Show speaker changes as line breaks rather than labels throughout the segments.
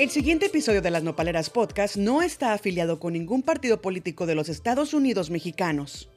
El siguiente episodio de Las Nopaleras Podcast no está afiliado con ningún partido político de los Estados Unidos mexicanos.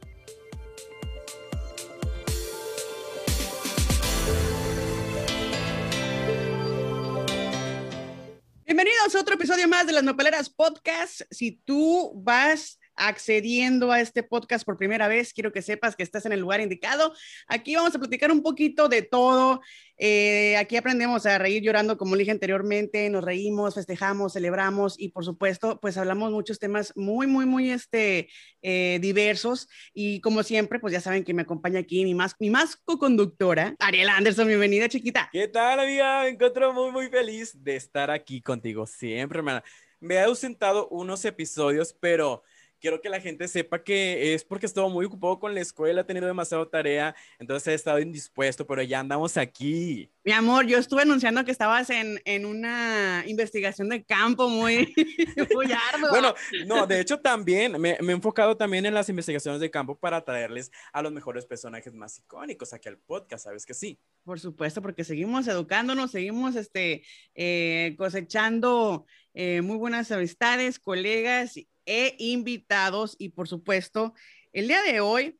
Bienvenidos a otro episodio más de Las Nopaleras Podcast. Si tú vas accediendo a este podcast por primera vez, quiero que sepas que estás en el lugar indicado. Aquí vamos a platicar un poquito de todo. Eh, aquí aprendemos a reír llorando, como dije anteriormente, nos reímos, festejamos, celebramos y por supuesto, pues hablamos muchos temas muy, muy, muy este, eh, diversos. Y como siempre, pues ya saben que me acompaña aquí mi más, mi más co-conductora, Ariela Anderson. Bienvenida, chiquita.
¿Qué tal, amiga? Me encuentro muy, muy feliz de estar aquí contigo siempre, hermana. Me he ausentado unos episodios, pero quiero que la gente sepa que es porque estuvo muy ocupado con la escuela, he tenido demasiada tarea, entonces he estado indispuesto, pero ya andamos aquí.
Mi amor, yo estuve anunciando que estabas en, en una investigación de campo muy, muy ardua.
bueno, no, de hecho también me, me, he enfocado también en las investigaciones de campo para traerles a los mejores personajes más icónicos aquí al podcast, ¿sabes que sí?
Por supuesto, porque seguimos educándonos, seguimos este, eh, cosechando eh, muy buenas amistades, colegas e invitados y por supuesto, el día de hoy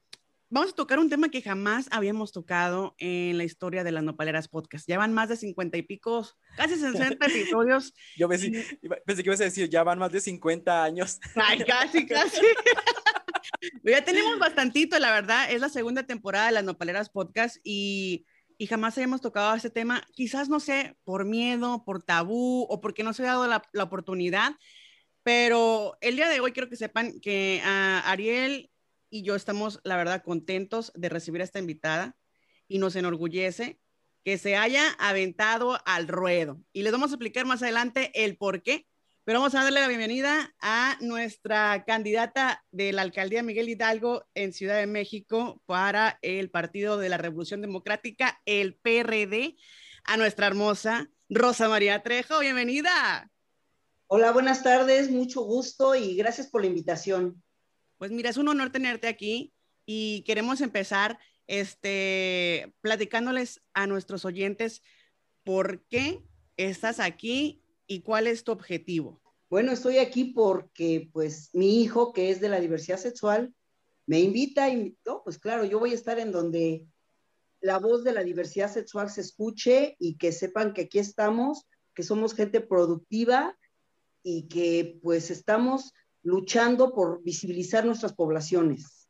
vamos a tocar un tema que jamás habíamos tocado en la historia de las Nopaleras Podcast. Ya van más de 50 y pico, casi 60 episodios.
Yo pensé, pensé, que ibas a decir, ya van más de 50 años.
Ay, casi, casi. ya tenemos bastantito, la verdad. Es la segunda temporada de las Nopaleras Podcast y, y jamás habíamos tocado este tema. Quizás, no sé, por miedo, por tabú o porque no se ha dado la, la oportunidad. Pero el día de hoy quiero que sepan que Ariel y yo estamos, la verdad, contentos de recibir a esta invitada y nos enorgullece que se haya aventado al ruedo. Y les vamos a explicar más adelante el por qué. Pero vamos a darle la bienvenida a nuestra candidata de la alcaldía Miguel Hidalgo en Ciudad de México para el Partido de la Revolución Democrática, el PRD, a nuestra hermosa Rosa María Trejo. Bienvenida.
Hola, buenas tardes, mucho gusto y gracias por la invitación.
Pues mira, es un honor tenerte aquí y queremos empezar este, platicándoles a nuestros oyentes por qué estás aquí y cuál es tu objetivo.
Bueno, estoy aquí porque pues mi hijo, que es de la diversidad sexual, me invita y, no, pues claro, yo voy a estar en donde la voz de la diversidad sexual se escuche y que sepan que aquí estamos, que somos gente productiva y que pues estamos luchando por visibilizar nuestras poblaciones.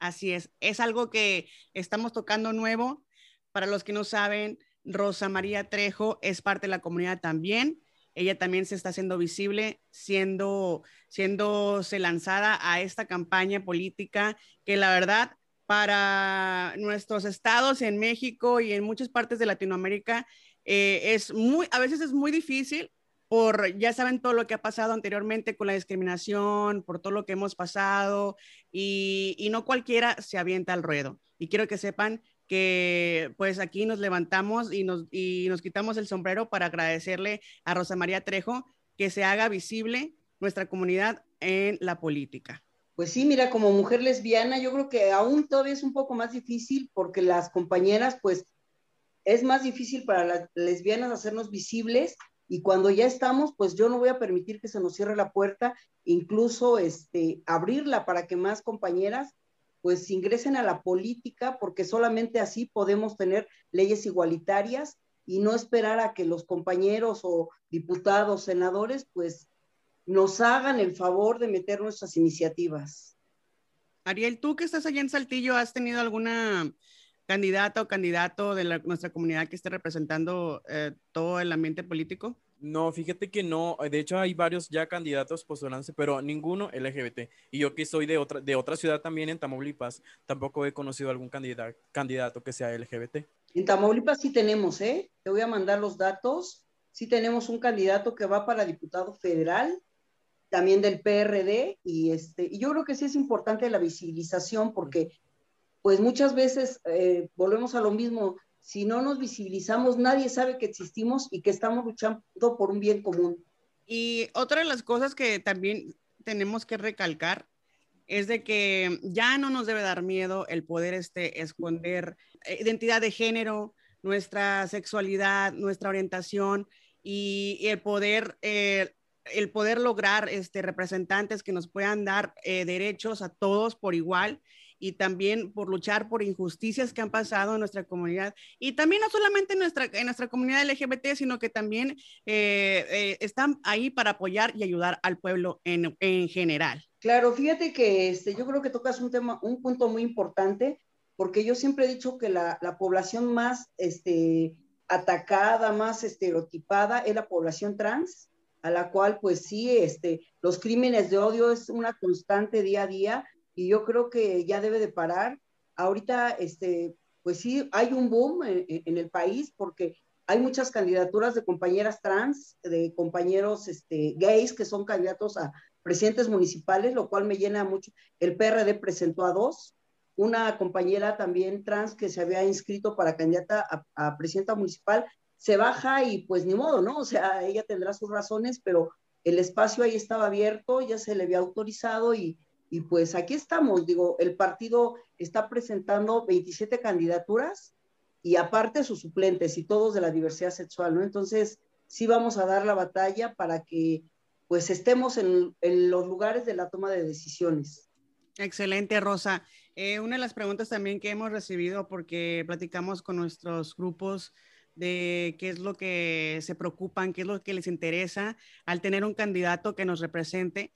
Así es, es algo que estamos tocando nuevo. Para los que no saben, Rosa María Trejo es parte de la comunidad también. Ella también se está haciendo visible, siendo, siéndose lanzada a esta campaña política que la verdad para nuestros estados en México y en muchas partes de Latinoamérica eh, es muy, a veces es muy difícil por, ya saben todo lo que ha pasado anteriormente con la discriminación, por todo lo que hemos pasado y, y no cualquiera se avienta al ruedo. Y quiero que sepan que pues aquí nos levantamos y nos, y nos quitamos el sombrero para agradecerle a Rosa María Trejo que se haga visible nuestra comunidad en la política.
Pues sí, mira, como mujer lesbiana, yo creo que aún todavía es un poco más difícil porque las compañeras, pues, es más difícil para las lesbianas hacernos visibles y cuando ya estamos, pues yo no voy a permitir que se nos cierre la puerta, incluso este, abrirla para que más compañeras pues ingresen a la política, porque solamente así podemos tener leyes igualitarias y no esperar a que los compañeros o diputados, senadores, pues nos hagan el favor de meter nuestras iniciativas.
Ariel, tú que estás allá en Saltillo, ¿has tenido alguna candidata o candidato de nuestra comunidad que esté representando eh, todo el ambiente político?
No, fíjate que no. De hecho, hay varios ya candidatos postulándose, pero ninguno LGBT. Y yo que soy de otra, de otra ciudad también, en Tamaulipas, tampoco he conocido algún candidato, candidato que sea LGBT.
En Tamaulipas sí tenemos, ¿eh? Te voy a mandar los datos. Sí tenemos un candidato que va para diputado federal, también del PRD, y, este, y yo creo que sí es importante la visibilización porque pues muchas veces eh, volvemos a lo mismo, si no nos visibilizamos, nadie sabe que existimos y que estamos luchando por un bien común.
Y otra de las cosas que también tenemos que recalcar es de que ya no nos debe dar miedo el poder este, esconder eh, identidad de género, nuestra sexualidad, nuestra orientación y, el poder... Eh, el poder lograr este, representantes que nos puedan dar eh, derechos a todos por igual y también por luchar por injusticias que han pasado en nuestra comunidad y también no solamente en nuestra, en nuestra comunidad LGBT, sino que también eh, eh, están ahí para apoyar y ayudar al pueblo en, en general.
Claro, fíjate que este, yo creo que tocas un tema, un punto muy importante, porque yo siempre he dicho que la, la población más este, atacada, más estereotipada es la población trans, a la cual pues sí, este, los crímenes de odio es una constante día a día y yo creo que ya debe de parar. Ahorita, este, pues sí, hay un boom en, el país porque hay muchas candidaturas de compañeras trans, de compañeros este, gays que son candidatos a presidentes municipales, lo cual me llena mucho. El PRD presentó a dos, una compañera también trans que se había inscrito para candidata a, a presidenta municipal, se baja y pues ni modo, ¿no? O sea, ella tendrá sus razones, pero el espacio ahí estaba abierto, ya se le había autorizado y, y pues aquí estamos, digo, el partido está presentando 27 candidaturas y aparte sus suplentes y todos de la diversidad sexual, ¿no? Entonces, sí vamos a dar la batalla para que pues estemos en, los lugares de la toma de decisiones.
Excelente, Rosa. Eh, una de las preguntas también que hemos recibido, porque platicamos con nuestros grupos de qué es lo que se preocupan, qué es lo que les interesa al tener un candidato que nos represente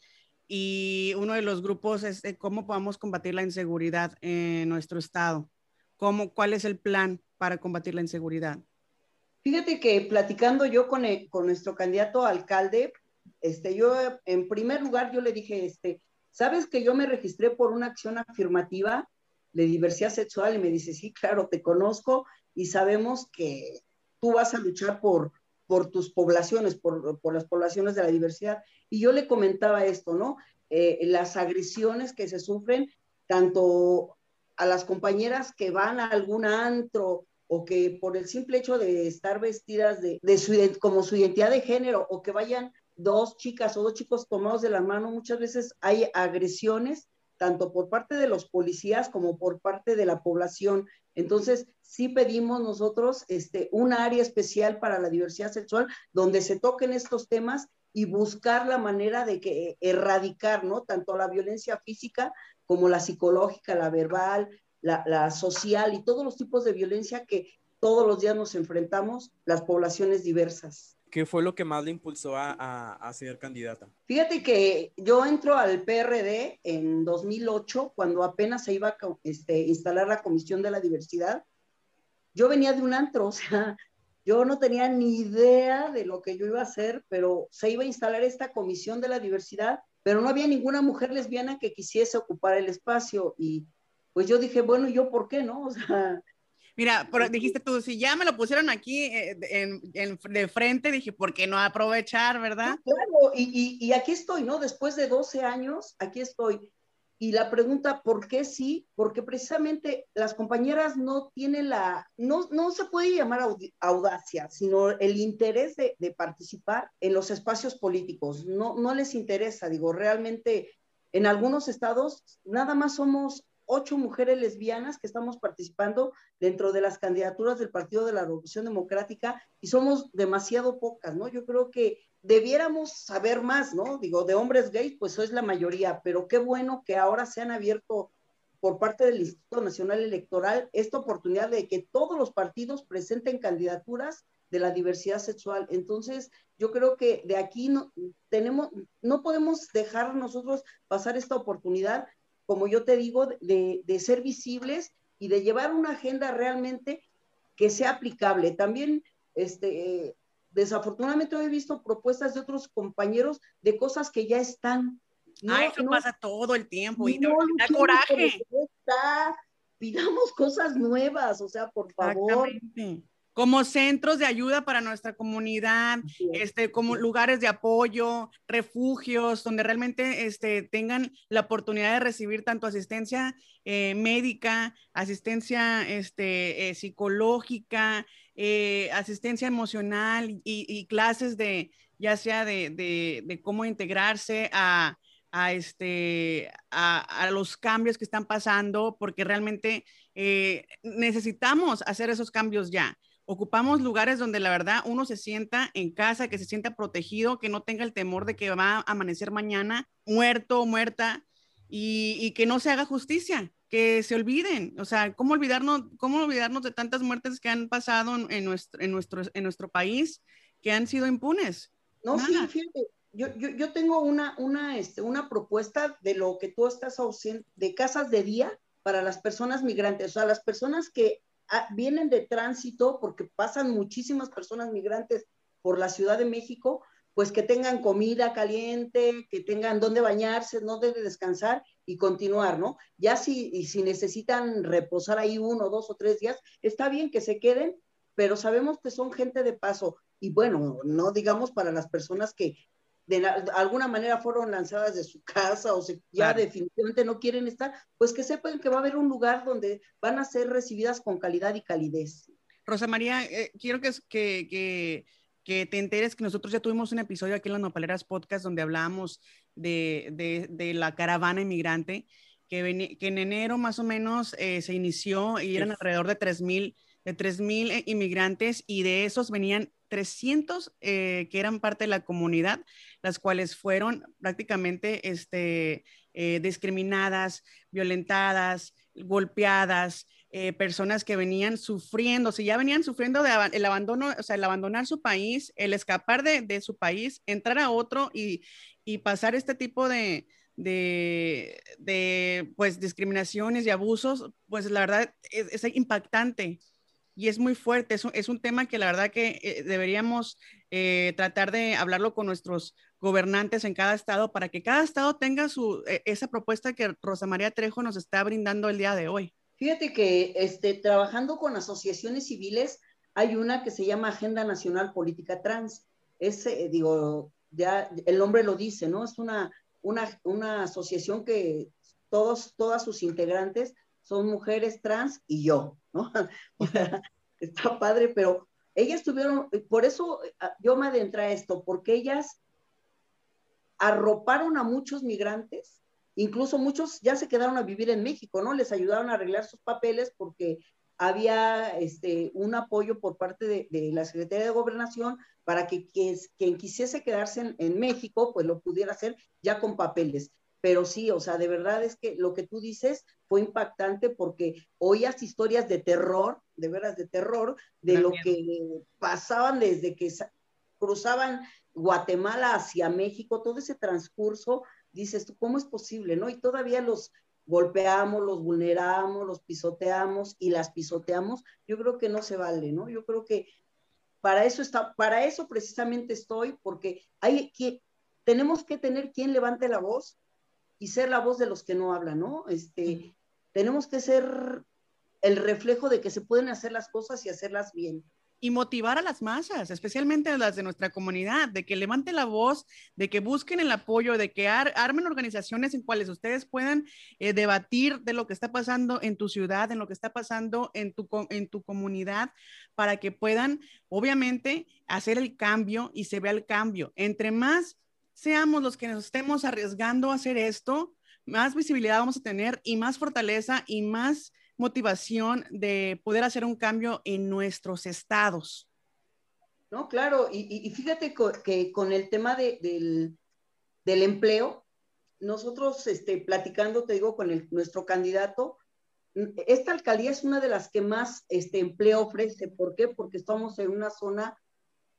y uno de los grupos es cómo podemos combatir la inseguridad en nuestro estado. ¿Cómo, ¿Cuál es el plan para combatir la inseguridad?
Fíjate que platicando yo con, con nuestro candidato alcalde, este, yo en primer lugar yo le dije, este, ¿sabes que yo me registré por una acción afirmativa de diversidad sexual? Y me dice, sí, claro, te conozco y sabemos que tú vas a luchar por, por tus poblaciones, por, las poblaciones de la diversidad. Y yo le comentaba esto, ¿no? Eh, las agresiones que se sufren tanto a las compañeras que van a algún antro o que por el simple hecho de estar vestidas de, como su identidad de género o que vayan dos chicas o dos chicos tomados de la mano, muchas veces hay agresiones tanto por parte de los policías como por parte de la población. Entonces, sí pedimos nosotros este, un área especial para la diversidad sexual donde se toquen estos temas y buscar la manera de que erradicar, ¿no? Tanto la violencia física como la psicológica, la verbal, la, la social y todos los tipos de violencia que todos los días nos enfrentamos las poblaciones diversas.
¿Qué fue lo que más le impulsó a, a, ser candidata?
Fíjate que yo entro al PRD en 2008, cuando apenas se iba a este, instalar la Comisión de la Diversidad. Yo venía de un antro, o sea, yo no tenía ni idea de lo que yo iba a hacer, pero se iba a instalar esta Comisión de la Diversidad, pero no había ninguna mujer lesbiana que quisiese ocupar el espacio. Y pues yo dije, bueno, ¿yo por qué no? O sea,
Mira, pero dijiste tú, si ya me lo pusieron aquí eh, en, de frente, dije, ¿por qué no aprovechar, verdad?
Claro, y, y, aquí estoy, ¿no? Después de 12 años, aquí estoy. Y la pregunta, ¿por qué sí? Porque precisamente las compañeras no tienen la, no, no se puede llamar audacia, sino el interés de, de participar en los espacios políticos. No, no les interesa, digo, realmente en algunos estados nada más somos ocho mujeres lesbianas que estamos participando dentro de las candidaturas del Partido de la Revolución Democrática y somos demasiado pocas, ¿no? Yo creo que debiéramos saber más, ¿no? Digo, de hombres gays, pues es la mayoría, pero qué bueno que ahora se han abierto por parte del Instituto Nacional Electoral esta oportunidad de que todos los partidos presenten candidaturas de la diversidad sexual. Entonces, yo creo que de aquí no tenemos, no podemos dejar nosotros pasar esta oportunidad como yo te digo, de, de ser visibles y de llevar una agenda realmente que sea aplicable. También, este, desafortunadamente he visto propuestas de otros compañeros de cosas que ya están.
No, ah, eso pasa todo el tiempo y no, da coraje.
Está, pidamos cosas nuevas, o sea, por favor
como centros de ayuda para nuestra comunidad, este, como lugares de apoyo, refugios, donde realmente este, tengan la oportunidad de recibir tanto asistencia eh, médica, asistencia este, eh, psicológica, eh, asistencia emocional y, clases de, ya sea de, cómo integrarse a, este, a, los cambios que están pasando, porque realmente necesitamos hacer esos cambios ya Ocupamos lugares donde la verdad uno se sienta en casa, que se sienta protegido, que no tenga el temor de que va a amanecer mañana muerto o muerta y, que no se haga justicia, que se olviden. O sea, ¿cómo olvidarnos, cómo olvidarnos de tantas muertes que han pasado en nuestro, en nuestro, en nuestro país que han sido impunes?
No, sí, fíjate, yo, yo, yo, tengo una, una, este, una propuesta de lo que tú estás ausente, de casas de día para las personas migrantes, o sea, las personas que vienen de tránsito, porque pasan muchísimas personas migrantes por la Ciudad de México, pues que tengan comida caliente, que tengan dónde bañarse, debe descansar y continuar, ¿no? Ya si, si necesitan reposar ahí uno, dos o tres días, está bien que se queden, pero sabemos que son gente de paso. Y bueno, no digamos para las personas que de, alguna manera fueron lanzadas de su casa o se, ya definitivamente no quieren estar, pues que sepan que va a haber un lugar donde van a ser recibidas con calidad y calidez.
Rosa María, eh, quiero que, que, que, te enteres que nosotros ya tuvimos un episodio aquí en las Nopaleras Podcast donde hablábamos de, de, de la caravana inmigrante, que, que en enero más o menos eh, se inició y eran alrededor de 3.000 de 3.000 eh, inmigrantes y de esos venían 300 que eran parte de la comunidad las cuales fueron prácticamente este, eh, discriminadas, violentadas, golpeadas, eh, personas que venían sufriendo, si ya venían sufriendo de el abandono, o sea, el abandonar su país, el escapar de, su país, entrar a otro y, pasar este tipo de, de, pues, discriminaciones y abusos, pues la verdad es, impactante y es muy fuerte. Es un, es un, tema que la verdad que eh, deberíamos tratar de hablarlo con nuestros gobernantes en cada estado para que cada estado tenga su, e, esa propuesta que Rosa María Trejo nos está brindando el día de hoy.
Fíjate que este, trabajando con asociaciones civiles, hay una que se llama Agenda Nacional Política Trans. Es, eh, digo, ya el nombre lo dice, ¿no? Es una, una, una asociación que todos, todas sus integrantes son mujeres trans y yo, ¿no? está padre, pero ellas tuvieron, por eso ah, yo me adentré a esto, porque ellas arroparon a muchos migrantes, incluso muchos ya se quedaron a vivir en México, ¿no? Les ayudaron a arreglar sus papeles porque había este, un apoyo por parte de, la Secretaría de Gobernación para que quien, quisiese quedarse en, México, pues lo pudiera hacer ya con papeles. Pero sí, o sea, de verdad es que lo que tú dices fue impactante porque oías historias de terror, de veras de terror, de lo que pasaban desde que cruzaban Guatemala hacia México, todo ese transcurso, dices tú, ¿cómo es posible? ¿No? Y todavía los golpeamos, los vulneramos, los pisoteamos y las pisoteamos, yo creo que no se vale, ¿no? Yo creo que para eso está, para eso precisamente estoy, porque hay que, tenemos que tener quien levante la voz y ser la voz de los que no hablan, ¿no? Este, tenemos que ser el reflejo de que se pueden hacer las cosas y hacerlas bien
y motivar a las masas, especialmente a las de nuestra comunidad, de que levante la voz, de que busquen el apoyo, de que armen organizaciones en cuales ustedes puedan eh, debatir de lo que está pasando en tu ciudad, en lo que está pasando en tu, en tu comunidad, para que puedan, obviamente, hacer el cambio y se vea el cambio. Entre más seamos los que nos estemos arriesgando a hacer esto, más visibilidad vamos a tener y más fortaleza y más motivación de poder hacer un cambio en nuestros estados.
No, claro, y, fíjate que con el tema del, empleo, nosotros este, platicando, te digo, con nuestro candidato, esta alcaldía es una de las que más este, empleo ofrece. ¿Por qué? Porque estamos en una zona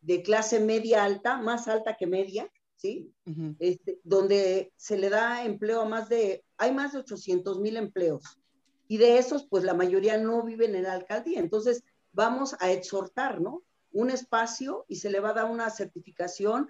de clase media alta, más alta que media, ¿sí? este, donde se le da empleo a más de, hay más de 800 mil empleos y de esos, pues la mayoría no viven en la alcaldía. Entonces, vamos a exhortar, ¿no? Un espacio y se le va a dar una certificación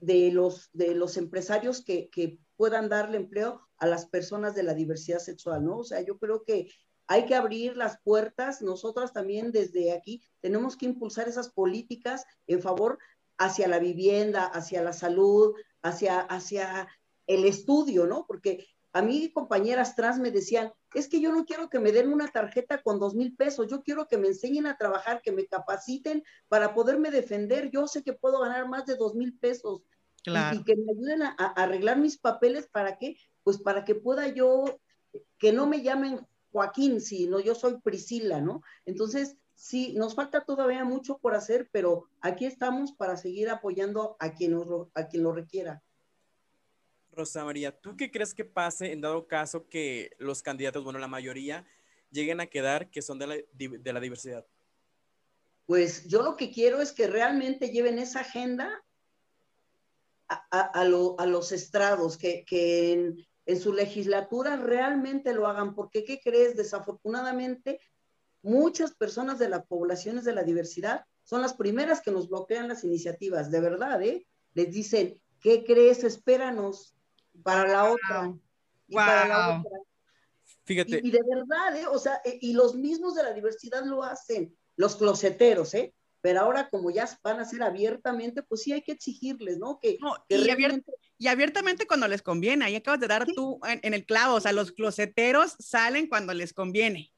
de los, de los empresarios que, que puedan darle empleo a las personas de la diversidad sexual, ¿no? O sea, yo creo que hay que abrir las puertas. Nosotras también desde aquí tenemos que impulsar esas políticas en favor hacia la vivienda, hacia la salud, hacia, hacia el estudio, ¿no? Porque a mí compañeras trans me decían, es que yo no quiero que me den una tarjeta con dos mil pesos, yo quiero que me enseñen a trabajar, que me capaciten para poderme defender. Yo sé que puedo ganar más de dos mil pesos y, que me ayuden a, arreglar mis papeles para que, pues para que pueda yo, que no me llamen Joaquín, sino yo soy Priscila, ¿no? Entonces, sí, nos falta todavía mucho por hacer, pero aquí estamos para seguir apoyando a quien, a quien lo requiera.
Rosa María, ¿tú qué crees que pase en dado caso que los candidatos, bueno, la mayoría, lleguen a quedar que son de la, de la diversidad?
Pues yo lo que quiero es que realmente lleven esa agenda a, los estrados, que, en, en, su legislatura realmente lo hagan, porque ¿qué crees? Desafortunadamente, muchas personas de las poblaciones de la diversidad son las primeras que nos bloquean las iniciativas, de verdad, ¿eh? Les dicen, ¿qué crees? Espéranos para la otra. Y para la otra.
Fíjate.
Y, de verdad, ¿eh? O sea, eh, y los mismos de la diversidad lo hacen, los closeteros, ¿eh? Pero ahora como ya van a ser abiertamente, pues sí hay que exigirles, ¿no? Que,
y, abiertamente cuando les conviene, ahí acabas de dar tú en, el clavo, o sea, los closeteros salen cuando les conviene.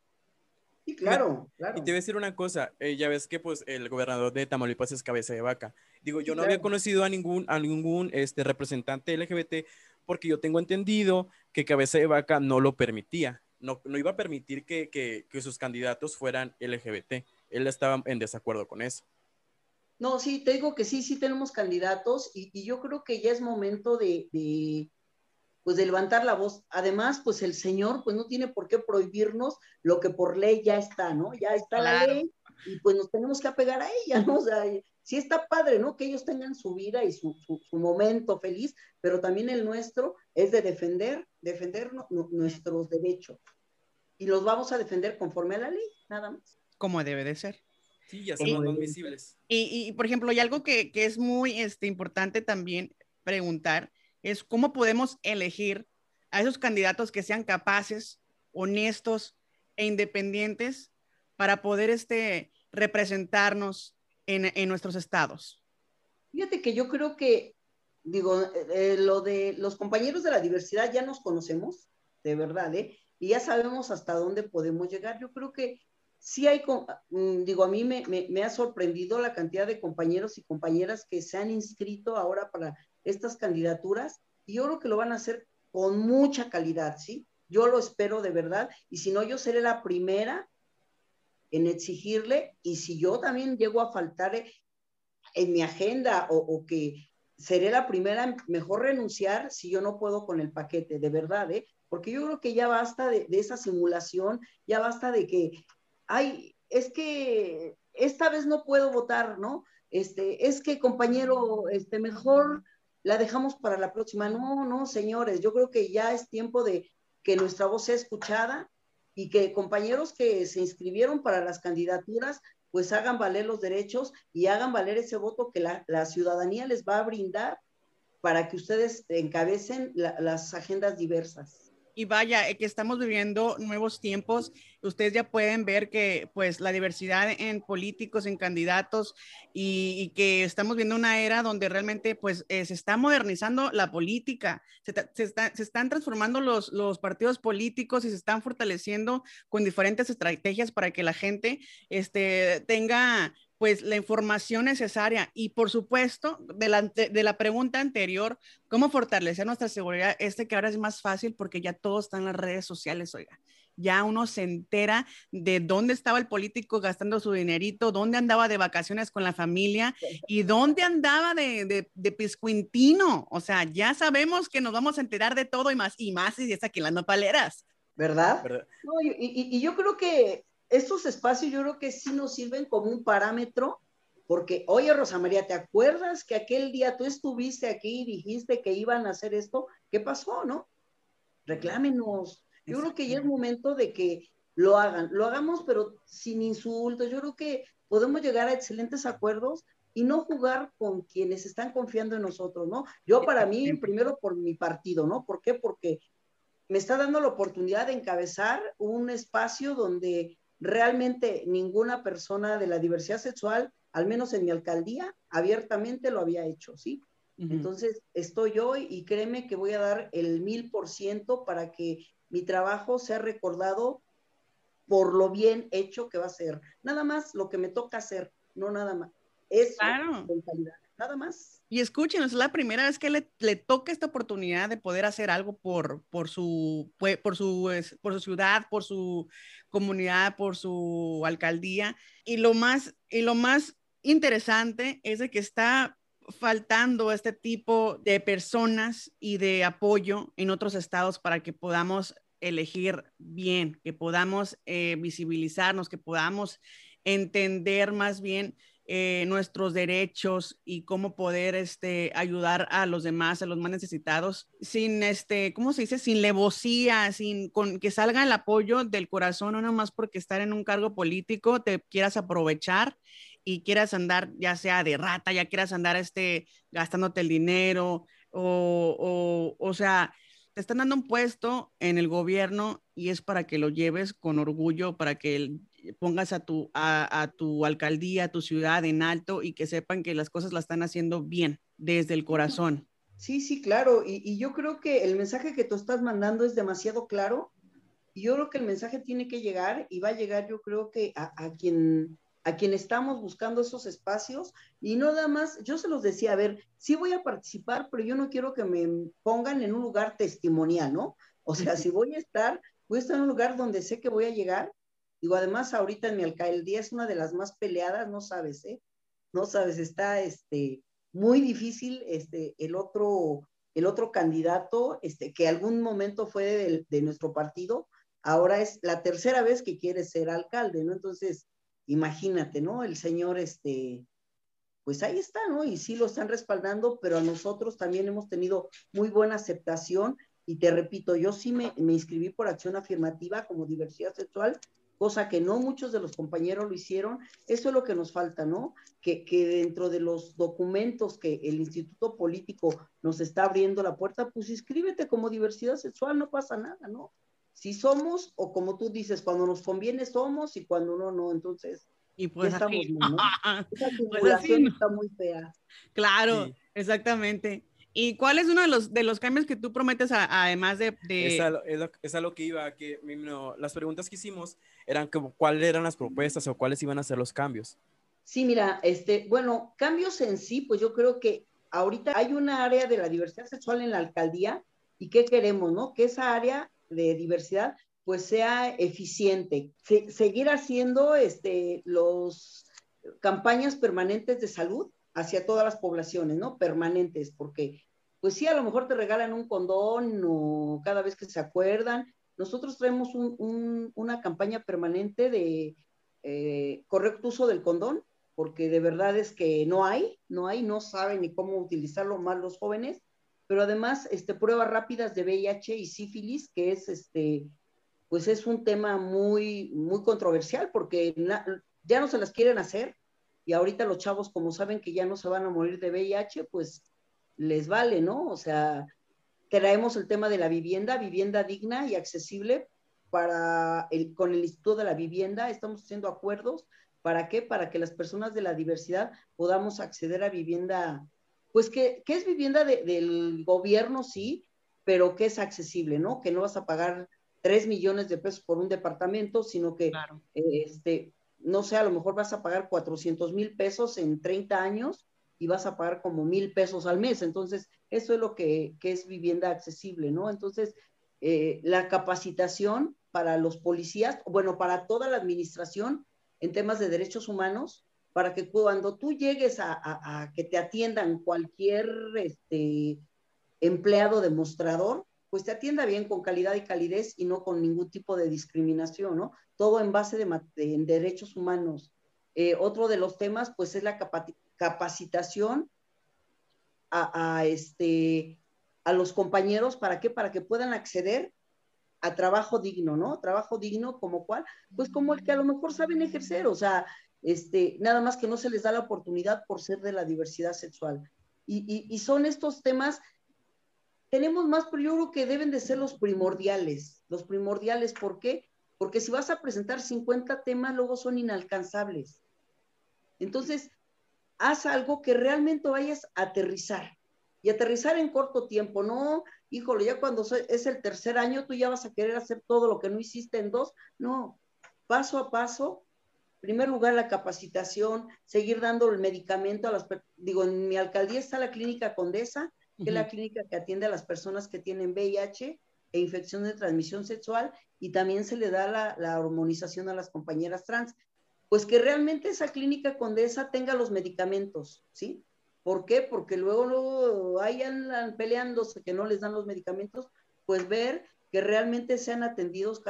Sí, claro, claro.
Y te voy a decir una cosa, eh, ya ves que pues el gobernador de Tamaulipas es cabeza de vaca. Digo, yo no había conocido a ningún, a ningún este, representante LGBT porque yo tengo entendido que cabeza de vaca no lo permitía, no, no iba a permitir que, que, que sus candidatos fueran LGBT. Él estaba en desacuerdo con eso.
No, sí, te digo que sí, sí tenemos candidatos y, y yo creo que ya es momento de, de pues de levantar la voz. Además, pues el Señor pues no tiene por qué prohibirnos lo que por ley ya está, ¿no? Ya está la ley y pues nos tenemos que apegar a ella, ¿no? O sea, sí está padre, ¿no? Que ellos tengan su vida y su, su, momento feliz, pero también el nuestro es de defender, defender nuestros derechos. Y los vamos a defender conforme a la ley, nada más.
Como debe de ser.
Sí, ya somos más visibles.
Y, y, por ejemplo, y algo que, que es muy este, importante también preguntar, es cómo podemos elegir a esos candidatos que sean capaces, honestos e independientes para poder este, representarnos en, en nuestros estados.
Fíjate que yo creo que, digo, eh, lo de los compañeros de la diversidad ya nos conocemos, de verdad, ¿eh? Y ya sabemos hasta dónde podemos llegar. Yo creo que sí hay, mm, digo, a mí me, me, ha sorprendido la cantidad de compañeros y compañeras que se han inscrito ahora para estas candidaturas y yo creo que lo van a hacer con mucha calidad, ¿sí? Yo lo espero de verdad y si no, yo seré la primera en exigirle y si yo también llego a faltar en mi agenda o, que seré la primera, mejor renunciar si yo no puedo con el paquete, de verdad, ¿eh? Porque yo creo que ya basta de, de esa simulación, ya basta de que, ay, es que esta vez no puedo votar, ¿no? Este, es que compañero, este, mejor la dejamos para la próxima. No, no, señores, yo creo que ya es tiempo de que nuestra voz sea escuchada y que compañeros que se inscribieron para las candidaturas, pues hagan valer los derechos y hagan valer ese voto que la, ciudadanía les va a brindar para que ustedes encabecen las agendas diversas
y vaya, eh, que estamos viviendo nuevos tiempos. Ustedes ya pueden ver que pues la diversidad en políticos, en candidatos y, que estamos viendo una era donde realmente pues eh, se está modernizando la política, se, se, están transformando los, los partidos políticos y se están fortaleciendo con diferentes estrategias para que la gente este, tenga pues la información necesaria y por supuesto de la, de la pregunta anterior, ¿cómo fortalecer nuestra seguridad? Este que ahora es más fácil porque ya todo está en las redes sociales, oiga. Ya uno se entera de dónde estaba el político gastando su dinerito, dónde andaba de vacaciones con la familia y dónde andaba de, de, de piscuintino. O sea, ya sabemos que nos vamos a enterar de todo y más, y más si es aquí las nopaleras.
¿Verdad? ¿verdad? No, y, y, y yo creo que estos espacios yo creo que sí nos sirven como un parámetro, porque, oye, Rosa María, ¿te acuerdas que aquel día tú estuviste aquí y dijiste que iban a hacer esto? ¿Qué pasó, no? Reclámenos. Yo creo que ya es momento de que lo hagan. Lo hagamos, pero sin insultos. Yo creo que podemos llegar a excelentes acuerdos y no jugar con quienes están confiando en nosotros, ¿no? Yo para mí, primero por mi partido, ¿no? ¿Por qué? Porque me está dando la oportunidad de encabezar un espacio donde realmente ninguna persona de la diversidad sexual, al menos en mi alcaldía, abiertamente lo había hecho, ¿sí? Entonces, estoy hoy y créeme que voy a dar el mil por ciento para que mi trabajo sea recordado por lo bien hecho que va a ser. Nada más lo que me toca hacer, no nada más. Eso
claro.
Nada más.
Y escuchen, es la primera vez que le, le, toca esta oportunidad de poder hacer algo por, por, su, por, su, por su ciudad, por su comunidad, por su alcaldía. Y lo más, y lo más interesante es de que está faltando este tipo de personas y de apoyo en otros estados para que podamos elegir bien, que podamos eh, visibilizarnos, que podamos entender más bien eh, nuestros derechos y cómo poder este, ayudar a los demás, a los más necesitados, sin, este, ¿cómo se dice? Sin levosía, sin con, que salga el apoyo del corazón, no nomás porque estar en un cargo político te quieras aprovechar y quieras andar ya sea de rata, ya quieras andar este, gastándote el dinero o, o, o sea, te están dando un puesto en el gobierno y es para que lo lleves con orgullo, para que pongas a tu, a, tu alcaldía, a tu ciudad en alto y que sepan que las cosas las están haciendo bien desde el corazón.
Sí, sí, claro. Y, yo creo que el mensaje que tú estás mandando es demasiado claro. Yo creo que el mensaje tiene que llegar y va a llegar, yo creo que a quien a quien estamos buscando esos espacios y no nada más, yo se los decía, a ver, sí voy a participar, pero yo no quiero que me pongan en un lugar testimonial, ¿no? O sea, si voy a estar, voy a estar en un lugar donde sé que voy a llegar Digo, además ahorita en mi alcaldía es una de las más peleadas, no sabes, ¿eh? No sabes, está este, muy difícil este, el, otro, el otro candidato, este, que algún momento fue de, de nuestro partido, ahora es la tercera vez que quiere ser alcalde, ¿no? Entonces, imagínate, ¿no? El señor, este, pues ahí está, ¿no? Y sí lo están respaldando, pero a nosotros también hemos tenido muy buena aceptación. Y te repito, yo sí me, me inscribí por acción afirmativa como diversidad sexual cosa que no muchos de los compañeros lo hicieron. Eso es lo que nos falta, ¿no? Que, que, dentro de los documentos que el Instituto Político nos está abriendo la puerta, pues inscríbete como diversidad sexual, no pasa nada, ¿no? Si somos, o como tú dices, cuando nos conviene somos y cuando no, no, entonces
y pues
estamos,
así.
¿no? Esa pues así, está muy fea.
Claro, sí. exactamente. ¿Y cuál es uno de los, de los cambios que tú prometes a, además de...? de...
Es, a lo, es, lo, es, a lo, que iba, que no, las preguntas que hicimos eran como cuáles eran las propuestas o cuáles iban a ser los cambios.
Sí, mira, este, bueno, cambios en sí, pues yo creo que ahorita hay una área de la diversidad sexual en la alcaldía y ¿qué queremos, no? Que esa área de diversidad pues sea eficiente, Se, seguir haciendo este, los campañas permanentes de salud hacia todas las poblaciones, ¿no? Permanentes, porque pues sí, a lo mejor te regalan un condón o cada vez que se acuerdan. Nosotros traemos un, una campaña permanente de eh, correcto uso del condón, porque de verdad es que no hay, no hay, no saben ni cómo utilizarlo más los jóvenes, pero además este, pruebas rápidas de VIH y sífilis, que es este, pues es un tema muy, muy controversial, porque ya no se las quieren hacer, y ahorita los chavos, como saben que ya no se van a morir de VIH, pues les vale, ¿no? O sea, traemos el tema de la vivienda, vivienda digna y accesible para el, con el Instituto de la Vivienda, estamos haciendo acuerdos, ¿para qué? Para que las personas de la diversidad podamos acceder a vivienda, pues que, que es vivienda de, del gobierno, sí, pero que es accesible, ¿no? Que no vas a pagar tres millones de pesos por un departamento, sino que claro. eh, este, no sé, a lo mejor vas a pagar 400 mil pesos en 30 años y vas a pagar como mil pesos al mes. Entonces, eso es lo que, que es vivienda accesible, ¿no? Entonces, eh, la capacitación para los policías, bueno, para toda la administración en temas de derechos humanos, para que cuando tú llegues a, que te atiendan cualquier este, empleado demostrador, pues te atienda bien con calidad y calidez y no con ningún tipo de discriminación, ¿no? Todo en base de en derechos humanos. Eh, otro de los temas, pues, es la capacitación a, a, este, a los compañeros, ¿para qué? Para que puedan acceder a trabajo digno, ¿no? Trabajo digno como cuál, pues como el que a lo mejor saben ejercer, o sea, este, nada más que no se les da la oportunidad por ser de la diversidad sexual. Y, y, son estos temas tenemos más, pero yo creo que deben de ser los primordiales. Los primordiales, ¿por qué? Porque si vas a presentar 50 temas, luego son inalcanzables. Entonces, haz algo que realmente vayas a aterrizar. Y aterrizar en corto tiempo, no, híjole, ya cuando es el tercer año, tú ya vas a querer hacer todo lo que no hiciste en dos. No, paso a paso, primer lugar, la capacitación, seguir dando el medicamento a las, digo, en mi alcaldía está la clínica Condesa, que es la clínica que atiende a las personas que tienen VIH e infección de transmisión sexual, y también se le da la, la hormonización a las compañeras trans. Pues que realmente esa clínica Condesa tenga los medicamentos, ¿sí? ¿Por qué? Porque luego, luego ahí andan peleándose que no les dan los medicamentos, pues ver que realmente sean atendidos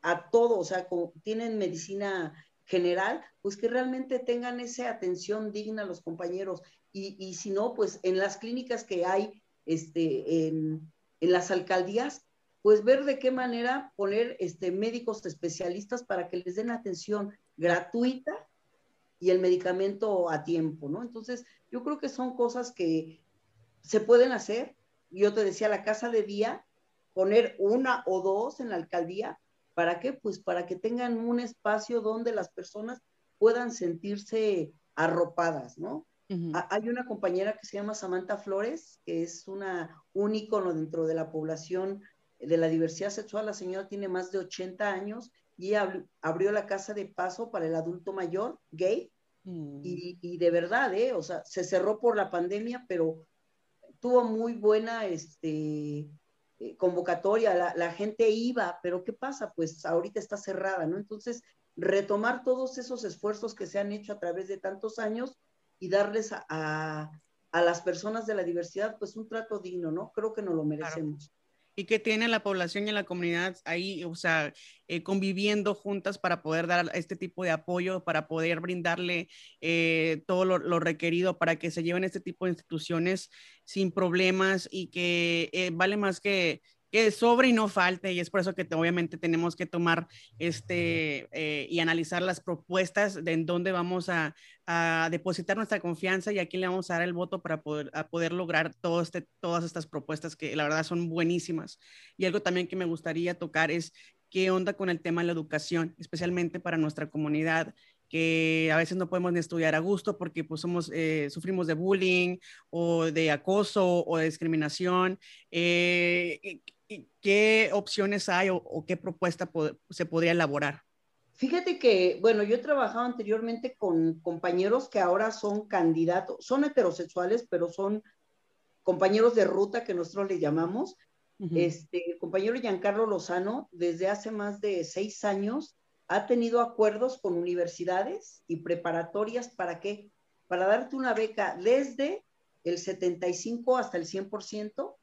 a todo, o sea, como tienen medicina general, pues que realmente tengan esa atención digna los compañeros. Y, y si no, pues en las clínicas que hay este, en, en, las alcaldías, pues ver de qué manera poner este, médicos especialistas para que les den atención gratuita y el medicamento a tiempo, ¿no? Entonces, yo creo que son cosas que se pueden hacer. Yo te decía, la casa de día, poner una o dos en la alcaldía ¿Para qué? Pues para que tengan un espacio donde las personas puedan sentirse arropadas, ¿no? Hay una compañera que se llama Samantha Flores, que es una, un ícono dentro de la población de la diversidad sexual. La señora tiene más de 80 años y abrió la casa de paso para el adulto mayor gay. Mm. Y, y, de verdad, ¿eh? O sea, se cerró por la pandemia, pero tuvo muy buena este, convocatoria, la, gente iba, pero ¿qué pasa? Pues ahorita está cerrada, ¿no? Entonces, retomar todos esos esfuerzos que se han hecho a través de tantos años y darles a, las personas de la diversidad, pues un trato digno, ¿no? Creo que nos lo merecemos.
Y que tiene la población y la comunidad ahí, o sea, eh, conviviendo juntas para poder dar este tipo de apoyo, para poder brindarle eh, todo lo, lo, requerido para que se lleven este tipo de instituciones sin problemas y que vale más que que sobre y no falte, y es por eso que obviamente tenemos que tomar este eh, y analizar las propuestas de en dónde vamos a, depositar nuestra confianza y a quién le vamos a dar el voto para poder, poder lograr todo este, todas estas propuestas que la verdad son buenísimas. Y algo también que me gustaría tocar es qué onda con el tema de la educación, especialmente para nuestra comunidad que a veces no podemos ni estudiar a gusto porque pues somos, eh, sufrimos de bullying o de acoso o de discriminación. Eh, ¿Qué opciones hay o, qué propuesta se podría elaborar?
Fíjate que, bueno, yo he trabajado anteriormente con compañeros que ahora son candidatos, son heterosexuales, pero son compañeros de ruta que nosotros le llamamos. Este, el compañero Giancarlo Lozano, desde hace más de seis años, ha tenido acuerdos con universidades y preparatorias para qué? Para darte una beca desde el 75 hasta el 100%,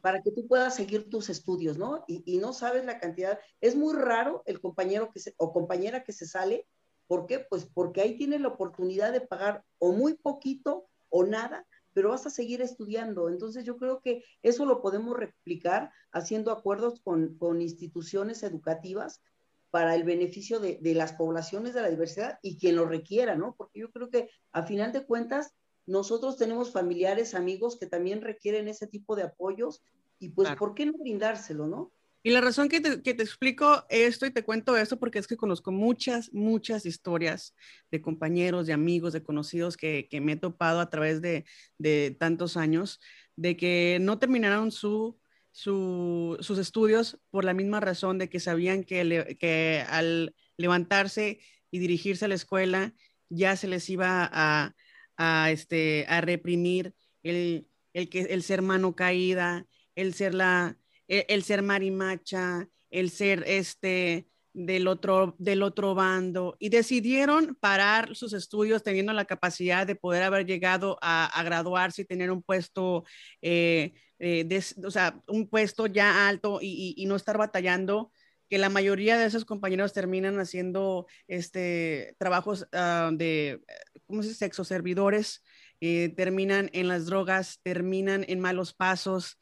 para que tú puedas seguir tus estudios, ¿no? Y, no sabes la cantidad. Es muy raro el compañero que se, o compañera que se sale. ¿Por qué? Pues porque ahí tiene la oportunidad de pagar o muy poquito o nada, pero vas a seguir estudiando. Entonces yo creo que eso lo podemos replicar haciendo acuerdos con, con instituciones educativas para el beneficio de, las poblaciones de la diversidad y quien lo requiera, ¿no? Porque yo creo que a final de cuentas nosotros tenemos familiares, amigos que también requieren ese tipo de apoyos y pues, ¿por qué no brindárselo, no?
Y la razón que te, que te, explico esto y te cuento esto porque es que conozco muchas, muchas historias de compañeros, de amigos, de conocidos que, que me he topado a través de, de, tantos años, de que no terminaron su sus estudios por la misma razón de que sabían que, que, al levantarse y dirigirse a la escuela ya se les iba a, a, este, a reprimir el, el, que, el ser mano caída, el ser, la, el, el ser marimacha, el ser este, del otro, del otro bando. Y decidieron parar sus estudios teniendo la capacidad de poder haber llegado a, graduarse y tener un puesto, eh, eh, o sea, un puesto ya alto y, no estar batallando que la mayoría de esos compañeros terminan haciendo este, trabajos ah, de, ¿cómo se dice?, sexo servidores, eh, terminan en las drogas, terminan en malos pasos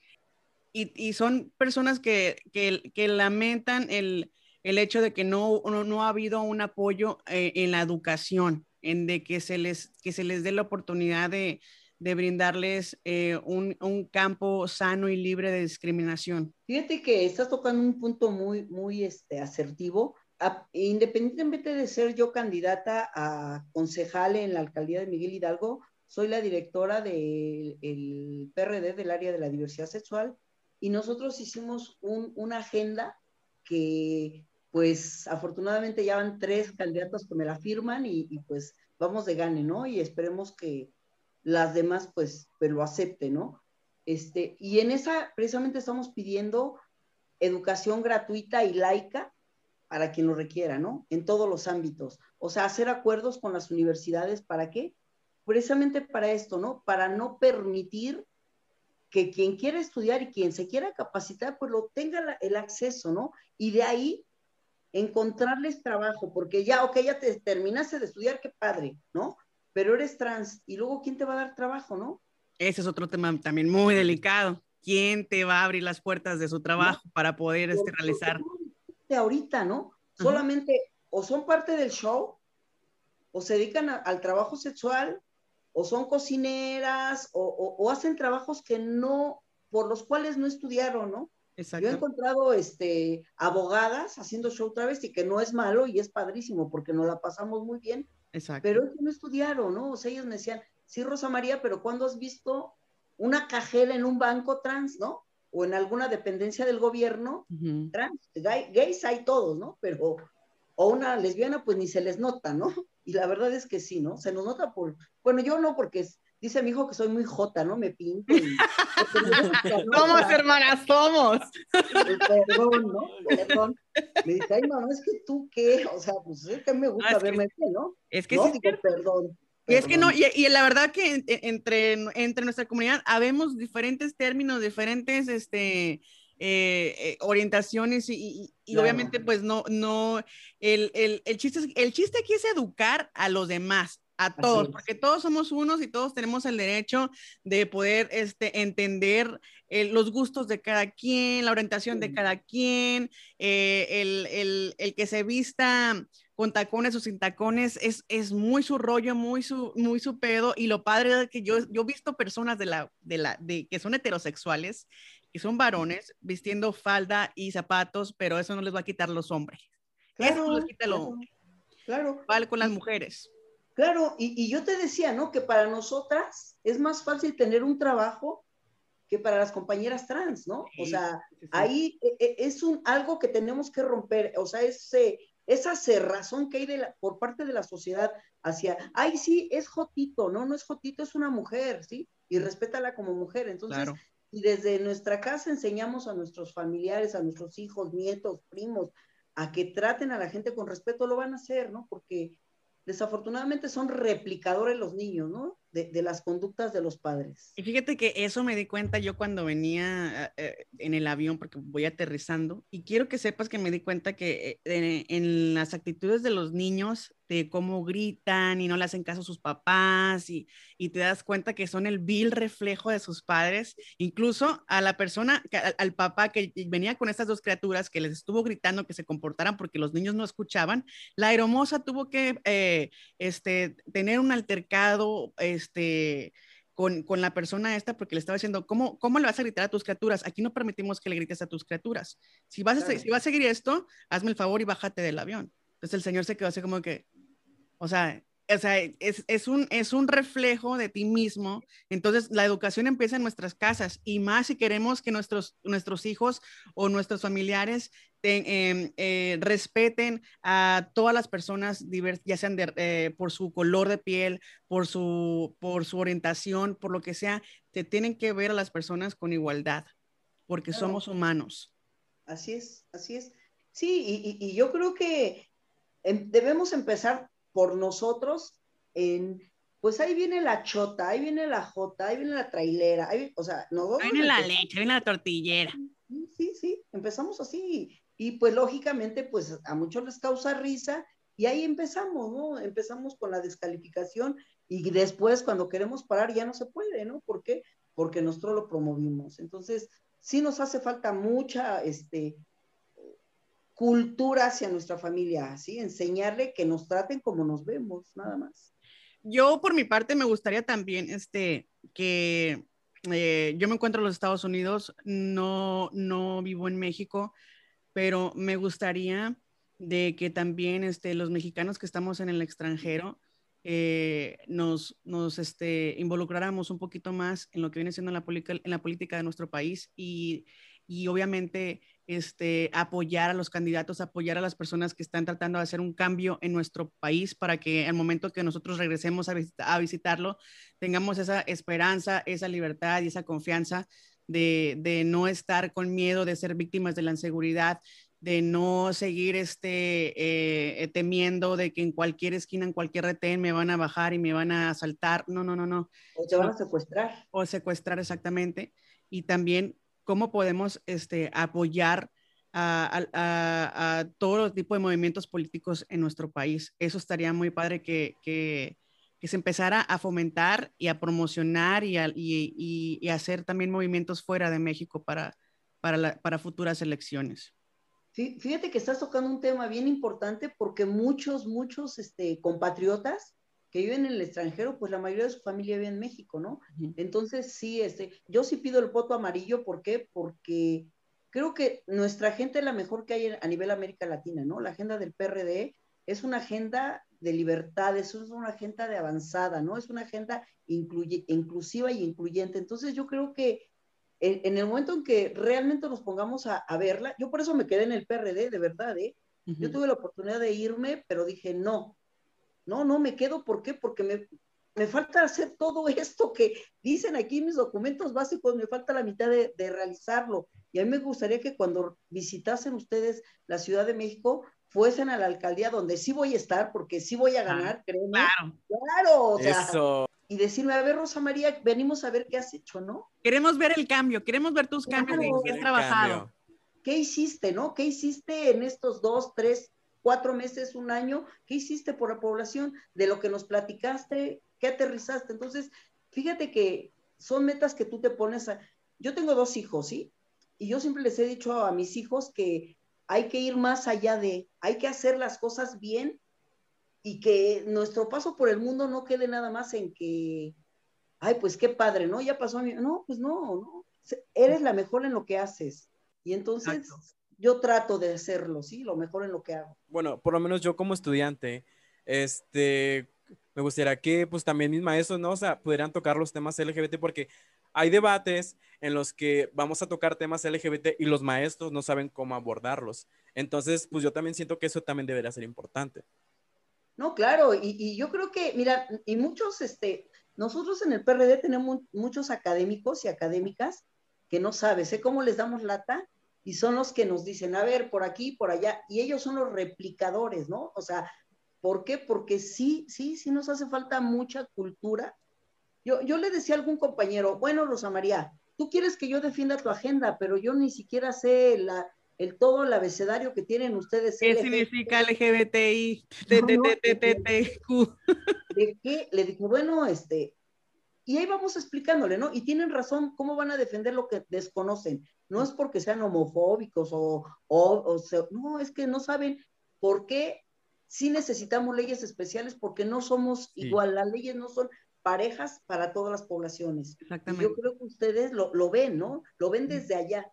y, son personas que, que lamentan el, el hecho de que no, no, ha habido un apoyo eh, en la educación, en de que se les, que se les dé la oportunidad de, de brindarles eh, un, un, campo sano y libre de discriminación.
Fíjate que estás tocando un punto muy, muy este, asertivo. independientemente de ser yo candidata a concejal en la alcaldía de Miguel Hidalgo, soy la directora del PRD del área de la diversidad sexual y nosotros hicimos un, una agenda que pues afortunadamente ya van tres candidatos que me la firman y, pues vamos de gane, ¿no? Y esperemos que las demás pues, pues lo acepten, ¿no? Este, y en esa precisamente estamos pidiendo educación gratuita y laica para quien lo requiera, ¿no? En todos los ámbitos. O sea, hacer acuerdos con las universidades, ¿para qué? Precisamente para esto, ¿no? Para no permitir que quien quiera estudiar y quien se quiera capacitar, pues lo tenga el acceso, ¿no? Y de ahí encontrarles trabajo, porque ya, ok, ya te terminaste de estudiar, qué padre, ¿no? Pero eres trans, y luego, ¿quién te va a dar trabajo, no?
Ese es otro tema también muy delicado. ¿Quién te va a abrir las puertas de su trabajo para poder este, realizar?
De ahorita, ¿no? Solamente o son parte del show, o se dedican al trabajo sexual, o son cocineras, o, hacen trabajos que no, por los cuales no estudiaron, ¿no? Yo he encontrado este, abogadas haciendo show travesti, que no es malo y es padrísimo porque nos la pasamos muy bien. Exacto. Pero que no estudiaron, ¿no? O sea, ellos me decían, sí, Rosa María, pero ¿cuándo has visto una cajera en un banco trans, ¿no? O en alguna dependencia del gobierno trans. gays hay todos, ¿no? Pero, o una lesbiana, pues ni se les nota, ¿no? Y la verdad es que sí, ¿no? Se nos nota por, bueno, yo no, porque es, dice mi hijo que soy muy jota, ¿no? Me pinto. Y,
somos hermanas, somos.
Perdón, ¿no? Perdón. Me dice, ay, mamá, es que tú qué, o sea, pues es que me gusta verme que, ¿no?
Es que sí.
perdón.
Y es que no, y, la verdad que entre, entre nuestra comunidad habemos diferentes términos, diferentes este, eh, eh, orientaciones y, obviamente pues no, no, el, el, el, chiste, el chiste aquí es educar a los demás, a todos, porque todos somos unos y todos tenemos el derecho de poder este, entender eh, los gustos de cada quien, la orientación de cada quien, eh, el, el, el, que se vista con tacones o sin tacones es, es muy su rollo, muy su, muy su pedo. Y lo padre es que yo, yo he visto personas de la, de la, de, que son heterosexuales, que son varones, vistiendo falda y zapatos, pero eso no les va a quitar los hombres. eso no les quita lo claro, Claro. Vale con las mujeres.
Claro, y, yo te decía, ¿no? Que para nosotras es más fácil tener un trabajo que para las compañeras trans, ¿no? o sea, ahí e, e, es un, algo que tenemos que romper, o sea, ese, esa cerrazón que hay de por parte de la sociedad hacia, ay, sí, es Jotito, no, no es Jotito, es una mujer, ¿sí? Y respétala como mujer. Entonces, y desde nuestra casa enseñamos a nuestros familiares, a nuestros hijos, nietos, primos, a que traten a la gente con respeto, lo van a hacer, ¿no? Porque desafortunadamente son replicadores los niños, ¿no? De, las conductas de los padres.
Y fíjate que eso me di cuenta yo cuando venía eh, eh, en el avión, porque voy aterrizando, y quiero que sepas que me di cuenta que eh, en las actitudes de los niños de cómo gritan y no le hacen caso a sus papás y, y, te das cuenta que son el vil reflejo de sus padres, incluso a la persona, al, papá que venía con estas dos criaturas que les estuvo gritando que se comportaran porque los niños no escuchaban, la hermosa tuvo que eh, este, tener un altercado este, con, con, la persona esta porque le estaba diciendo, ¿cómo, ¿cómo le vas a gritar a tus criaturas? Aquí no permitimos que le grites a tus criaturas. Si vas, a, si vas a seguir esto, hazme el favor y bájate del avión. Entonces el Señor se quedó así como que, o sea, o sea es, es, un, es un reflejo de ti mismo. Entonces, la educación empieza en nuestras casas y más si queremos que nuestros, nuestros hijos o nuestros familiares em, eh, respeten a todas las personas diversas, ya sean eh, por su color de piel, por su, por su orientación, por lo que sea, te tienen que ver a las personas con igualdad, porque somos humanos.
Así es, así es. Sí, y, y yo creo que em, debemos empezar por nosotros, en, pues ahí viene la chota, ahí viene la jota, ahí viene la trailera, ahí, o sea,
no Ahí viene la leche, ahí viene la tortillera.
Sí, sí, empezamos así. Y pues lógicamente, pues a muchos les causa risa y ahí empezamos, ¿no? Empezamos con la descalificación y después cuando queremos parar ya no se puede, ¿no? ¿Por qué? Porque nosotros lo promovimos. Entonces, sí nos hace falta mucha, este, cultura hacia nuestra familia, ¿sí? Enseñarle que nos traten como nos vemos, nada más.
Yo, por mi parte, me gustaría también este, que eh, yo me encuentro en los Estados Unidos, no, no vivo en México, pero me gustaría de que también este, los mexicanos que estamos en el extranjero eh, nos, nos este, involucráramos un poquito más en lo que viene siendo la, en la política de nuestro país y, y obviamente este, apoyar a los candidatos, apoyar a las personas que están tratando de hacer un cambio en nuestro país para que al momento que nosotros regresemos a, visitarlo, tengamos esa esperanza, esa libertad y esa confianza de, no estar con miedo de ser víctimas de la inseguridad, de no seguir este, eh, temiendo de que en cualquier esquina, en cualquier retén me van a bajar y me van a asaltar. No, no, no, no.
O te van a secuestrar.
O secuestrar, exactamente. Y también cómo podemos este, apoyar a, todos los tipos de movimientos políticos en nuestro país. Eso estaría muy padre que, que, se empezara a fomentar y a promocionar y, y, y hacer también movimientos fuera de México para, para, para futuras elecciones.
Fíjate que estás tocando un tema bien importante porque muchos, muchos este, compatriotas que viven en el extranjero, pues la mayoría de su familia vive en México, ¿no? Entonces, sí, este, yo sí pido el voto amarillo, ¿por qué? Porque creo que nuestra gente es la mejor que hay a nivel América Latina, ¿no? La agenda del PRD es una agenda de libertad, es una agenda de avanzada, ¿no? Es una agenda inclusiva y incluyente. Entonces, yo creo que en, el momento en que realmente nos pongamos a, verla, yo por eso me quedé en el PRD, de verdad, ¿eh? Yo tuve la oportunidad de irme, pero dije, no, no, no me quedo, ¿por qué? Porque me, me falta hacer todo esto que dicen aquí mis documentos básicos, me falta la mitad de, realizarlo. Y a mí me gustaría que cuando visitasen ustedes la Ciudad de México, fuesen a la alcaldía donde sí voy a estar, porque sí voy a ganar, créeme. Claro. Claro, o sea, y decirme, a ver, Rosa María, venimos a ver qué has hecho, ¿no?
Queremos ver el cambio, queremos ver tus cambios en qué has trabajado.
¿Qué hiciste, no? ¿Qué hiciste en estos dos, tres, cuatro meses, un año, ¿qué hiciste por la población? De lo que nos platicaste, ¿qué aterrizaste? Entonces, fíjate que son metas que tú te pones a... Yo tengo dos hijos, ¿sí? Y yo siempre les he dicho a mis hijos que hay que ir más allá de, hay que hacer las cosas bien y que nuestro paso por el mundo no quede nada más en que, ay, pues qué padre, ¿no? Ya pasó a mí. No, pues no, no. Eres la mejor en lo que haces. Y entonces, yo trato de hacerlo, ¿sí? Lo mejor en lo que hago.
Bueno, por lo menos yo como estudiante, este, me gustaría que pues también mis maestros, ¿no? O sea, pudieran tocar los temas LGBT porque hay debates en los que vamos a tocar temas LGBT y los maestros no saben cómo abordarlos. Entonces, pues yo también siento que eso también debería ser importante.
No, claro, y, y yo creo que, mira, y muchos, este, nosotros en el PRD tenemos muchos académicos y académicas que no sabes, ¿eh? ¿Cómo les damos lata? Y son los que nos dicen, a ver, por aquí, por allá, y ellos son los replicadores, ¿no? O sea, ¿por qué? Porque sí, sí, sí nos hace falta mucha cultura. Yo, yo le decía a algún compañero, bueno, Rosa María, tú quieres que yo defienda tu agenda, pero yo ni siquiera sé la, el todo el abecedario que tienen ustedes.
¿Qué significa LGBTI?
¿De qué? Le dije, bueno, este, y ahí vamos explicándole, ¿no? Y tienen razón, ¿cómo van a defender lo que desconocen? No es porque sean homofóbicos o, o, no, es que no saben por qué sí necesitamos leyes especiales porque no somos igual, las leyes no son parejas para todas las poblaciones. Exactamente. yo creo que ustedes lo, lo ven, ¿no? Lo ven desde allá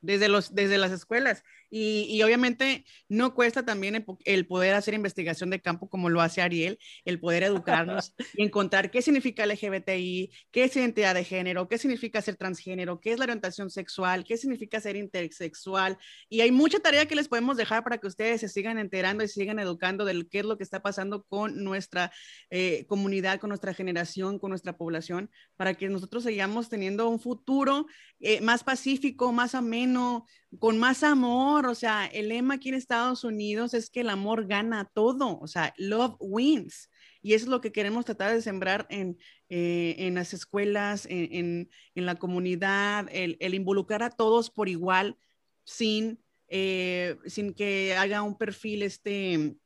desde, los, desde las escuelas. Y, obviamente no cuesta también el, poder hacer investigación de campo como lo hace Ariel, el poder educarnos y encontrar qué significa LGBTI, qué es identidad de género, qué significa ser transgénero, qué es la orientación sexual, qué significa ser intersexual. Y hay mucha tarea que les podemos dejar para que ustedes se sigan enterando y sigan educando de qué es lo que está pasando con nuestra eh, comunidad, con nuestra generación, con nuestra población, para que nosotros sigamos teniendo un futuro eh, más pacífico, más ameno con más amor. O sea, el lema aquí en Estados Unidos es que el amor gana todo. O sea, love wins. Y eso es lo que queremos tratar de sembrar en, eh, en las escuelas, en, en, la comunidad, el, el, involucrar a todos por igual, sin, eh, sin que haga un perfil este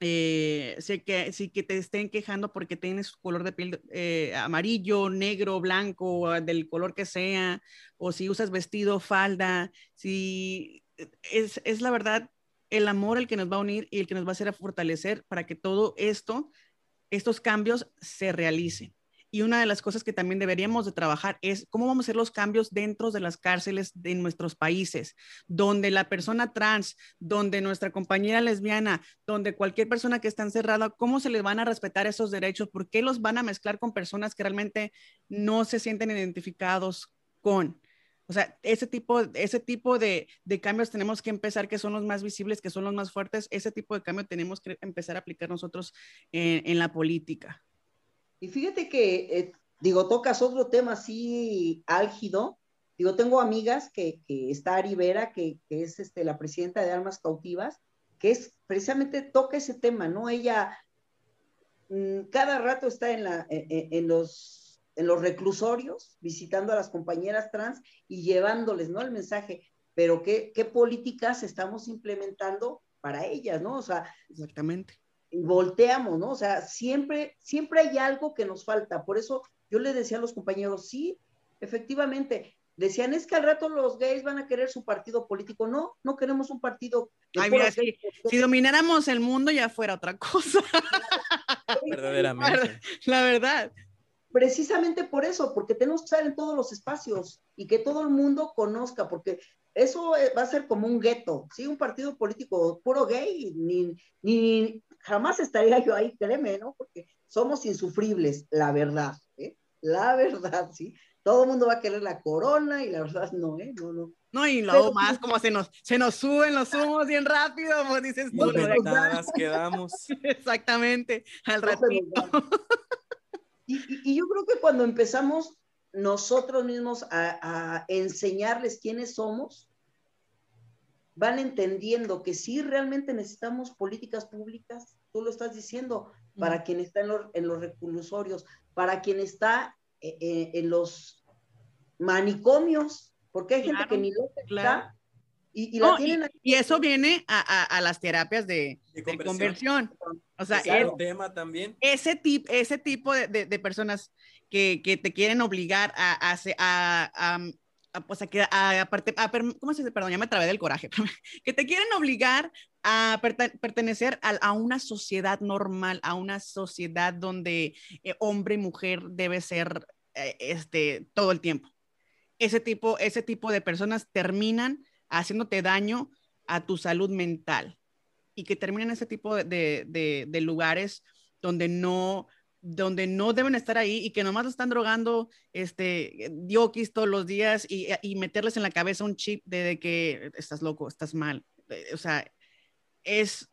eh, sé que, sí que te estén quejando porque tienes color de piel eh, amarillo, negro, blanco, del color que sea, o si usas vestido, falda, si es, es la verdad el amor el que nos va a unir y el que nos va a hacer a fortalecer para que todo esto, estos cambios se realicen. Y una de las cosas que también deberíamos de trabajar es cómo vamos a hacer los cambios dentro de las cárceles de nuestros países, donde la persona trans, donde nuestra compañera lesbiana, donde cualquier persona que está encerrada, cómo se les van a respetar esos derechos, por qué los van a mezclar con personas que realmente no se sienten identificados con. O sea, ese tipo, ese tipo de, de, cambios tenemos que empezar, que son los más visibles, que son los más fuertes. Ese tipo de cambio tenemos que empezar a aplicar nosotros en, en la política.
Y fíjate que, eh, digo, tocas otro tema así álgido. Digo, tengo amigas que, que está Ari Vera, que, que, es este, la presidenta de Almas Cautivas, que es precisamente toca ese tema, ¿no? Ella mmm, cada rato está en, la, en, en los en los reclusorios, visitando a las compañeras trans y llevándoles, ¿no? El mensaje, pero ¿qué, qué políticas estamos implementando para ellas, ¿no? O sea,
exactamente.
Volteamos, ¿no? O sea, siempre, siempre hay algo que nos falta. Por eso yo le decía a los compañeros, sí, efectivamente, decían, es que al rato los gays van a querer su partido político. No, no queremos un partido.
Ay, mira, si, si, domináramos el mundo ya fuera otra cosa.
Verdaderamente.
La verdad
precisamente por eso, porque tenemos que estar en todos los espacios y que todo el mundo conozca, porque eso eh, va a ser como un gueto, ¿sí? Un partido político puro gay, ni, ni jamás estaría yo ahí, créeme, ¿no? Porque somos insufribles, la verdad, ¿eh? La verdad, ¿sí? Todo el mundo va a querer la corona y la verdad no, ¿eh? No, no.
No, y luego más como se nos, se nos suben los humos bien rápido, como dices tú.
Conectadas quedamos.
Exactamente, al ratito.
Y, y, yo creo que cuando empezamos nosotros mismos a, a, enseñarles quiénes somos, van entendiendo que sí realmente necesitamos políticas públicas, tú lo estás diciendo, para quien está en los, en los reclusorios, para quien está eh, eh, en los manicomios, porque hay claro, gente que ni lo está, claro. Y, y, la
no,
tienen
y, y, eso viene a, a, a las terapias de, de, de conversión. conversión. O sea,
es, tema también.
Ese, tip, ese tipo de, de, de personas que, que, te quieren obligar a, a, a, a pues a, a, a, ¿cómo se dice? Perdón, ya me trabé del coraje. que te quieren obligar a pertenecer a, a, una sociedad normal, a una sociedad donde eh, hombre y mujer debe ser eh, este, todo el tiempo. Ese tipo, ese tipo de personas terminan haciéndote daño a tu salud mental y que terminen ese tipo de, de, lugares donde no, donde no deben estar ahí y que nomás están drogando este, diokis todos los días y, y, meterles en la cabeza un chip de, que estás loco, estás mal. O sea, es,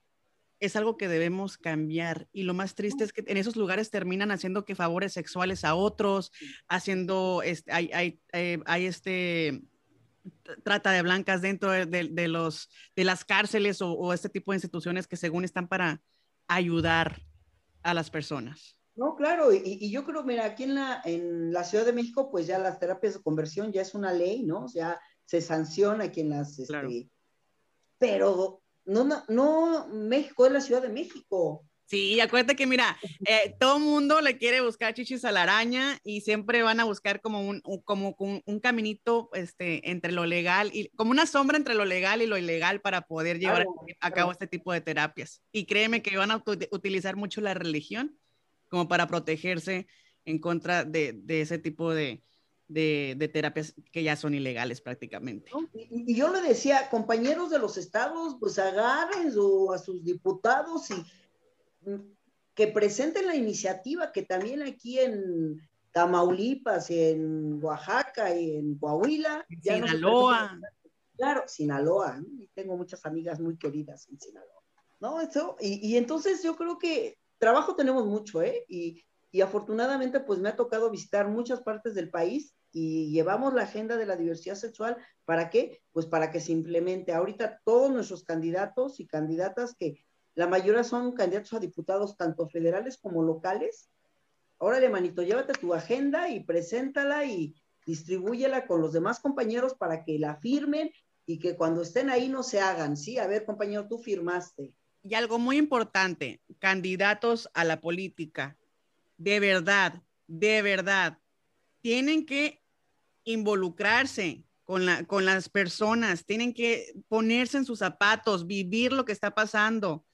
es algo que debemos cambiar. Y lo más triste es que en esos lugares terminan haciendo que favores sexuales a otros, haciendo, este, hay, hay, hay, hay este trata de blancas dentro de, de, de, los, de las cárceles o, o, este tipo de instituciones que según están para ayudar a las personas.
No, claro, y, y, yo creo, mira, aquí en la, en la Ciudad de México, pues ya las terapias de conversión ya es una ley, ¿no? Ya se sanciona quien las...
Claro.
Este, pero no, no, no, México es la Ciudad de México.
Sí, acuérdate que mira, eh, todo mundo le quiere buscar chichis a la araña y siempre van a buscar como un, un como un, un, caminito este, entre lo legal y como una sombra entre lo legal y lo ilegal para poder llevar a cabo este tipo de terapias. Y créeme que van a utilizar mucho la religión como para protegerse en contra de, de ese tipo de, de, de, terapias que ya son ilegales prácticamente.
Y, y, yo le decía, compañeros de los estados, pues agarren a sus diputados y que presenten la iniciativa, que también aquí en Tamaulipas, en Oaxaca y en Coahuila.
Ya Sinaloa.
No claro, Sinaloa. ¿no? Tengo muchas amigas muy queridas en Sinaloa. ¿No? Eso, y, y, entonces yo creo que trabajo tenemos mucho, ¿eh? Y, y afortunadamente pues me ha tocado visitar muchas partes del país y llevamos la agenda de la diversidad sexual. ¿Para qué? Pues para que se implemente. Ahorita todos nuestros candidatos y candidatas que la mayoría son candidatos a diputados tanto federales como locales. Órale, manito, llévate tu agenda y preséntala y distribúyela con los demás compañeros para que la firmen y que cuando estén ahí no se hagan. Sí, a ver, compañero, tú firmaste.
Y algo muy importante, candidatos a la política, de verdad, de verdad, tienen que involucrarse con, la, con las personas, tienen que ponerse en sus zapatos, vivir lo que está pasando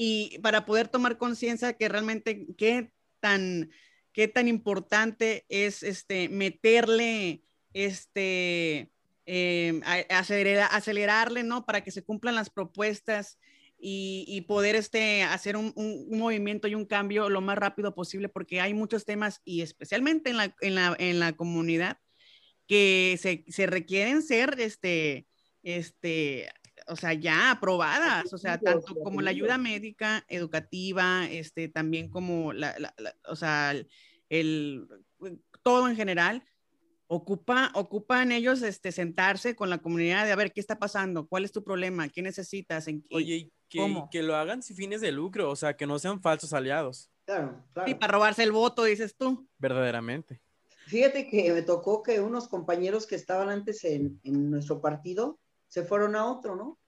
y para poder tomar conciencia que realmente qué tan, qué tan importante es este, meterle, este, eh, acelerar, acelerarle, ¿no? Para que se cumplan las propuestas y, poder este, hacer un, un, un, movimiento y un cambio lo más rápido posible, porque hay muchos temas y especialmente en la, en la, en la comunidad que se, se requieren ser, este, este, o sea, ya aprobadas, o sea, tanto como la ayuda médica, educativa, este, también como la, o sea, el, todo en general, ocupa, ocupan ellos este, sentarse con la comunidad de a ver qué está pasando, cuál es tu problema, qué necesitas, en qué,
Oye, que, que lo hagan sin fines de lucro, o sea, que no sean falsos aliados.
Claro, claro.
Sí, para robarse el voto, dices tú.
Verdaderamente.
Fíjate que me tocó que unos compañeros que estaban antes en, en nuestro partido se fueron a otro, ¿no?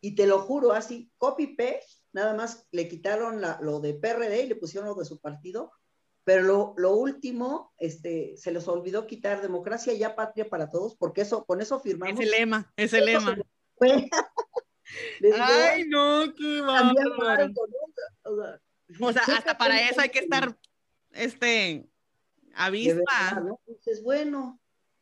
Y te lo juro, así, copy paste, nada más le quitaron la, lo de PRD y le pusieron lo de su partido, pero lo, lo, último, este, se les olvidó quitar democracia y ya patria para todos, porque eso, con eso firmamos.
Es el lema, es el lema. Ay, no, qué bárbaro. O sea, hasta para eso hay que estar, este, avispa.
¿no? Entonces, bueno,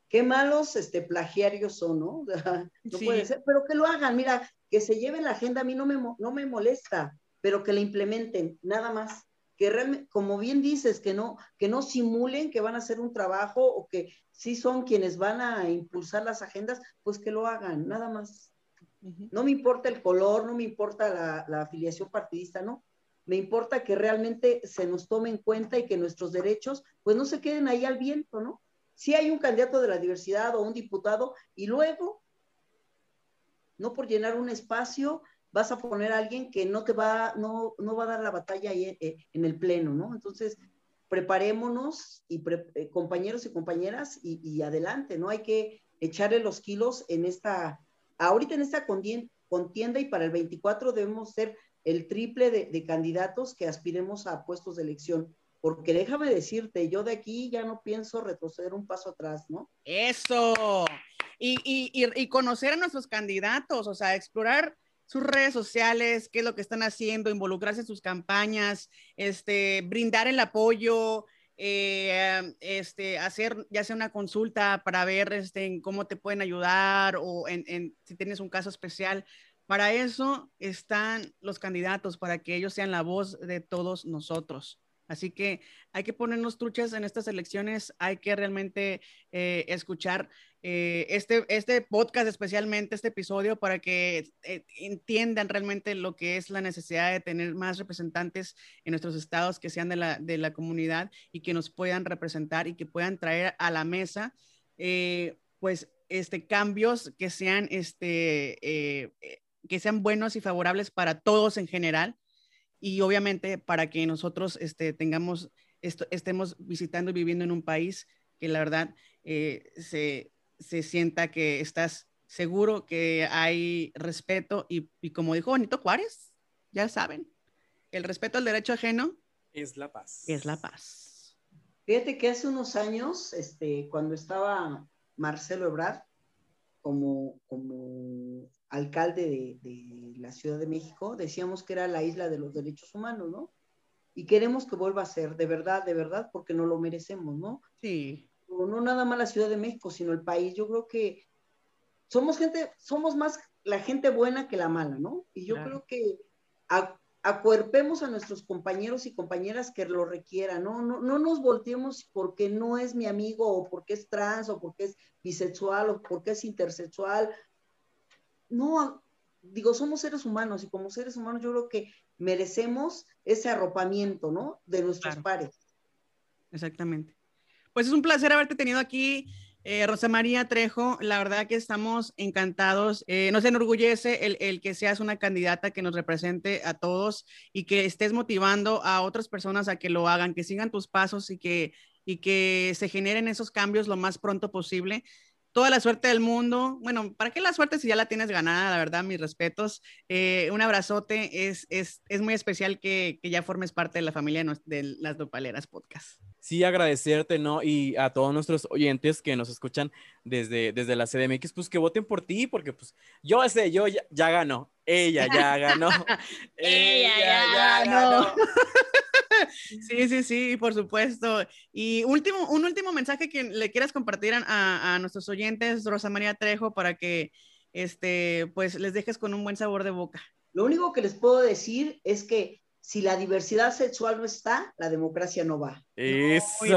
qué malos este, plagiarios son, ¿no? no puede ser, pero que lo hagan, mira, que se lleven la agenda a mí no me, no me molesta, pero que la implementen, nada más. Que realmente, como bien dices, que no, que no simulen que van a hacer un trabajo o que sí son quienes van a impulsar las agendas, pues que lo hagan, nada más. No me importa el color, no me importa la, la afiliación partidista, no. Me importa que realmente se nos tome en cuenta y que nuestros derechos, pues no se queden ahí al viento, ¿no? Si hay un candidato de la diversidad o un diputado y luego no por llenar un espacio vas a poner a alguien que no te va, no, no va a dar la batalla ahí eh, en, el pleno, ¿no? Entonces, preparémonos y eh, compañeros y compañeras y, adelante, ¿no? Hay que echarle los kilos en esta, ahorita en esta contienda y para el 24 debemos ser el triple de, de candidatos que aspiremos a puestos de elección porque déjame decirte, yo de aquí ya no pienso retroceder un paso atrás, ¿no?
Eso, y, conocer a nuestros candidatos, o sea, explorar sus redes sociales, qué es lo que están haciendo, involucrarse en sus campañas, este, brindar el apoyo, eh, este, hacer ya sea una consulta para ver este, en cómo te pueden ayudar o en, si tienes un caso especial. Para eso están los candidatos, para que ellos sean la voz de todos nosotros. Así que hay que ponernos truchas en estas elecciones, hay que realmente eh, escuchar eh, este, este podcast, especialmente este episodio, para que eh, entiendan realmente lo que es la necesidad de tener más representantes en nuestros estados que sean de la, de la comunidad y que nos puedan representar y que puedan traer a la mesa, pues, este, cambios que sean, este, que sean buenos y favorables para todos en general y obviamente para que nosotros este, tengamos, esto, estemos visitando y viviendo en un país que la verdad eh, se, se, sienta que estás seguro, que hay respeto y, y, como dijo Bonito Juárez, ya saben, el respeto al derecho ajeno
es la paz.
Es la paz.
Fíjate que hace unos años, este, cuando estaba Marcelo Ebrard como, como alcalde de, la Ciudad de México, decíamos que era la isla de los derechos humanos, ¿no? Y queremos que vuelva a ser, de verdad, de verdad, porque no lo merecemos, ¿no?
Sí.
No, nada más la Ciudad de México, sino el país. Yo creo que somos gente, somos más la gente buena que la mala, ¿no? Y yo creo que acuerpemos a nuestros compañeros y compañeras que lo requieran, ¿no? No, no nos volteemos porque no es mi amigo o porque es trans o porque es bisexual o porque es intersexual no, digo, somos seres humanos y como seres humanos yo creo que merecemos ese arropamiento, ¿no? De nuestros pares.
Exactamente. Pues es un placer haberte tenido aquí, eh, Rosa María Trejo. La verdad que estamos encantados. Eh, nos enorgullece el, el, que seas una candidata que nos represente a todos y que estés motivando a otras personas a que lo hagan, que sigan tus pasos y que, y que se generen esos cambios lo más pronto posible toda la suerte del mundo. Bueno, ¿para qué la suerte si ya la tienes ganada? La verdad, mis respetos. Eh, un abrazote. Es, es, es muy especial que, que, ya formes parte de la familia de las Dopaleras Podcast.
Sí, agradecerte, ¿no? Y a todos nuestros oyentes que nos escuchan desde, desde la CDMX, pues que voten por ti, porque pues yo sé, yo ya, ya ganó. Ella ya ganó.
ella, ya, ganó. Sí, sí, sí, por supuesto. Y último, un último mensaje que le quieras compartir a, a, nuestros oyentes, Rosa María Trejo, para que este, pues les dejes con un buen sabor de boca.
Lo único que les puedo decir es que si la diversidad sexual no está, la democracia no va.
Eso.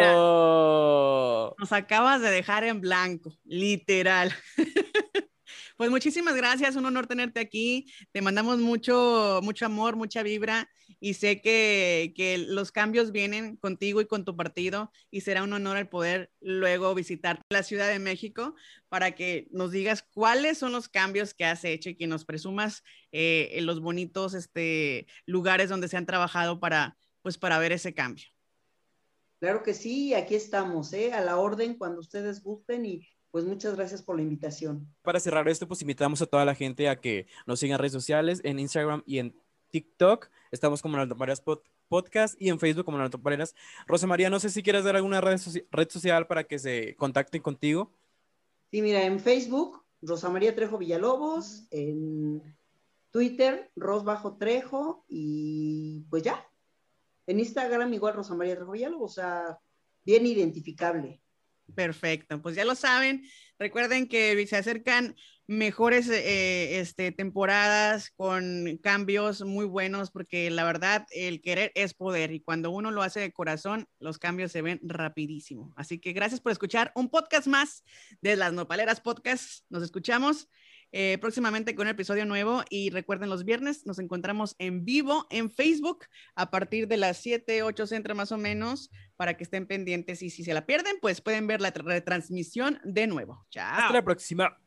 nos acabas de dejar en blanco, literal. Pues muchísimas gracias, un honor tenerte aquí. Te mandamos mucho, mucho amor, mucha vibra y sé que, que, los cambios vienen contigo y con tu partido y será un honor el poder luego visitar la Ciudad de México para que nos digas cuáles son los cambios que has hecho y que nos presumas eh, en los bonitos este, lugares donde se han trabajado para, pues, para ver ese cambio.
Claro que sí, aquí estamos, ¿eh? a la orden cuando ustedes gusten y pues muchas gracias por la invitación.
Para cerrar esto, pues invitamos a toda la gente a que nos sigan en redes sociales, en Instagram y en TikTok. Estamos como Pareras Podcast y en Facebook como Pareras. Rosa María, no sé si quieres dar alguna red, red, social para que se contacten contigo.
Sí, mira, en Facebook, Rosa María Trejo Villalobos, en Twitter, Ros Bajo Trejo y pues ya. En Instagram igual Rosa María Trejo Villalobos, o sea, bien identificable.
Perfecto, pues ya lo saben. Recuerden que se acercan mejores eh, este, temporadas con cambios muy buenos, porque la verdad el querer es poder y cuando uno lo hace de corazón, los cambios se ven rapidísimo. Así que gracias por escuchar un podcast más de las Nopaleras Podcast. Nos escuchamos eh, próximamente con un episodio nuevo y recuerden los viernes nos encontramos en vivo en Facebook a partir de las 7, 8 centro más o menos para que estén pendientes y si se la pierden pues pueden ver la retransmisión de nuevo. Chao.
Hasta la próxima.